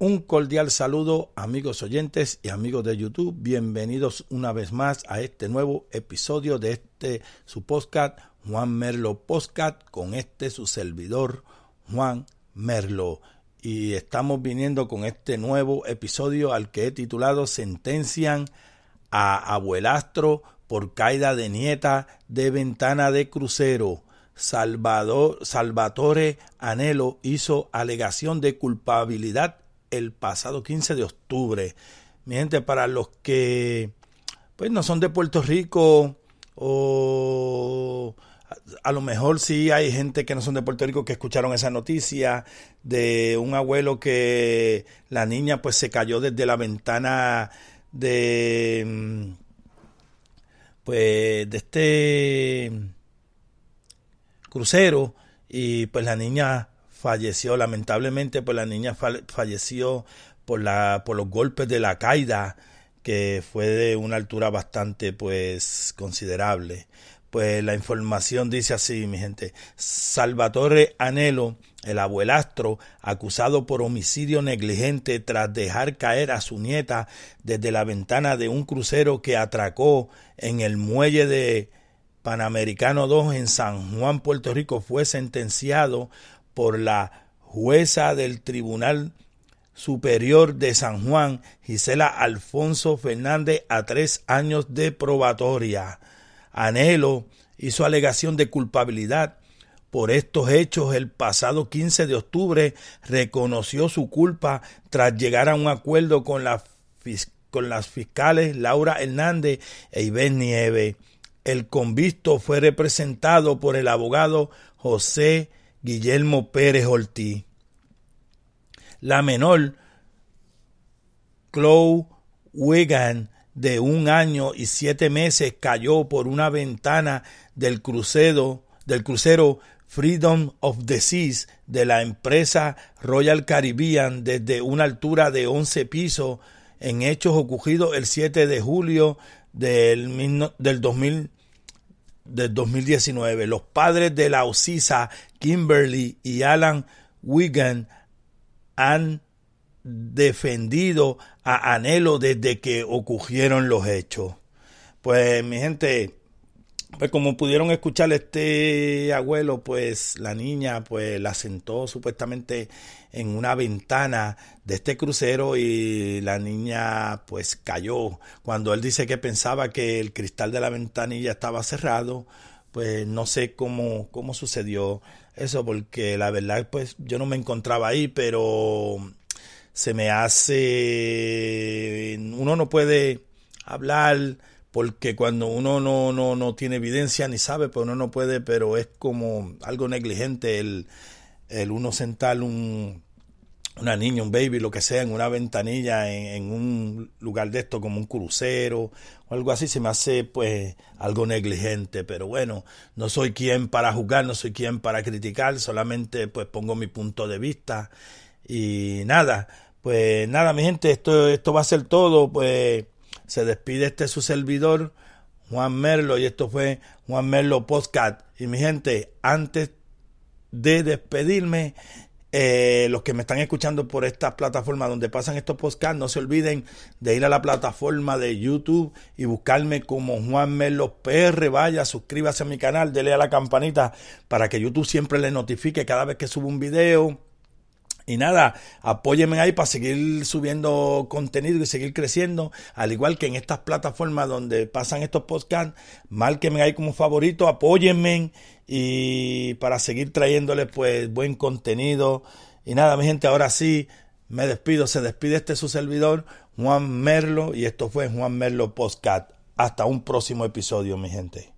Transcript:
Un cordial saludo amigos oyentes y amigos de YouTube. Bienvenidos una vez más a este nuevo episodio de este su podcast Juan Merlo Podcast con este su servidor Juan Merlo. Y estamos viniendo con este nuevo episodio al que he titulado Sentencian a abuelastro por caída de nieta de ventana de crucero. Salvador, Salvatore Anelo hizo alegación de culpabilidad el pasado 15 de octubre. Mi gente, para los que pues no son de Puerto Rico o a, lo mejor sí hay gente que no son de Puerto Rico que escucharon esa noticia de un abuelo que la niña pues se cayó desde la ventana de pues de este crucero y pues la niña falleció lamentablemente pues la niña falleció por la por los golpes de la caída que fue de una altura bastante pues considerable pues la información dice así, mi gente. Salvatore Anelo, el abuelastro, acusado por homicidio negligente tras dejar caer a su nieta desde la ventana de un crucero que atracó en el muelle de Panamericano 2 en San Juan, Puerto Rico, fue sentenciado por la jueza del Tribunal Superior de San Juan, Gisela Alfonso Fernández, a tres años de probatoria. Anhelo hizo alegación de culpabilidad por estos hechos el pasado 15 de octubre reconoció su culpa tras llegar a un acuerdo con, la, con las fiscales Laura Hernández e Ivén Nieve. El convicto fue representado por el abogado José Guillermo Pérez Ortiz. La menor, Chloe Wigan, de un año y siete meses cayó por una ventana del crucero, del crucero Freedom of the Seas de la empresa Royal Caribbean desde una altura de 11 pisos en hechos ocurridos el 7 de julio del, del, 2000, del 2019. Los padres de la Osisa, Kimberly y Alan Wigan, han defendido a Anhelo desde que ocurrieron los hechos. Pues mi gente, pues como pudieron escuchar este abuelo, pues la niña pues la sentó supuestamente en una ventana de este crucero y la niña pues cayó. Cuando él dice que pensaba que el cristal de la ventanilla estaba cerrado, pues no sé cómo, cómo sucedió eso, porque la verdad pues yo no me encontraba ahí, pero se me hace, uno no puede hablar porque cuando uno no, no, no tiene evidencia ni sabe, pues uno no puede, pero es como algo negligente el, el uno sentar un, una niña, un baby, lo que sea, en una ventanilla, en, un lugar de esto, como un crucero o algo así, se me hace pues algo negligente. Pero bueno, no soy quien para juzgar, no soy quien para criticar, solamente pues pongo mi punto de vista. Y nada, pues nada, mi gente, esto, esto va a ser todo. Pues se despide este su servidor, Juan Merlo, y esto fue Juan Merlo Podcast. Y mi gente, antes de despedirme, eh, los que me están escuchando por estas plataformas donde pasan estos podcasts, no se olviden de ir a la plataforma de YouTube y buscarme como Juan Merlo PR. Vaya, suscríbase a mi canal, dele a la campanita para que YouTube siempre le notifique cada vez que subo un video y nada, apóyenme ahí para seguir subiendo contenido y seguir creciendo. Al igual que en estas plataformas donde pasan estos podcasts, márquenme ahí como favorito, apóyenme y para seguir trayéndoles pues buen contenido. Y nada, mi gente, ahora sí, me despido. Se despide este su servidor, Juan Merlo, y esto fue Juan Merlo Podcast. Hasta un próximo episodio, mi gente.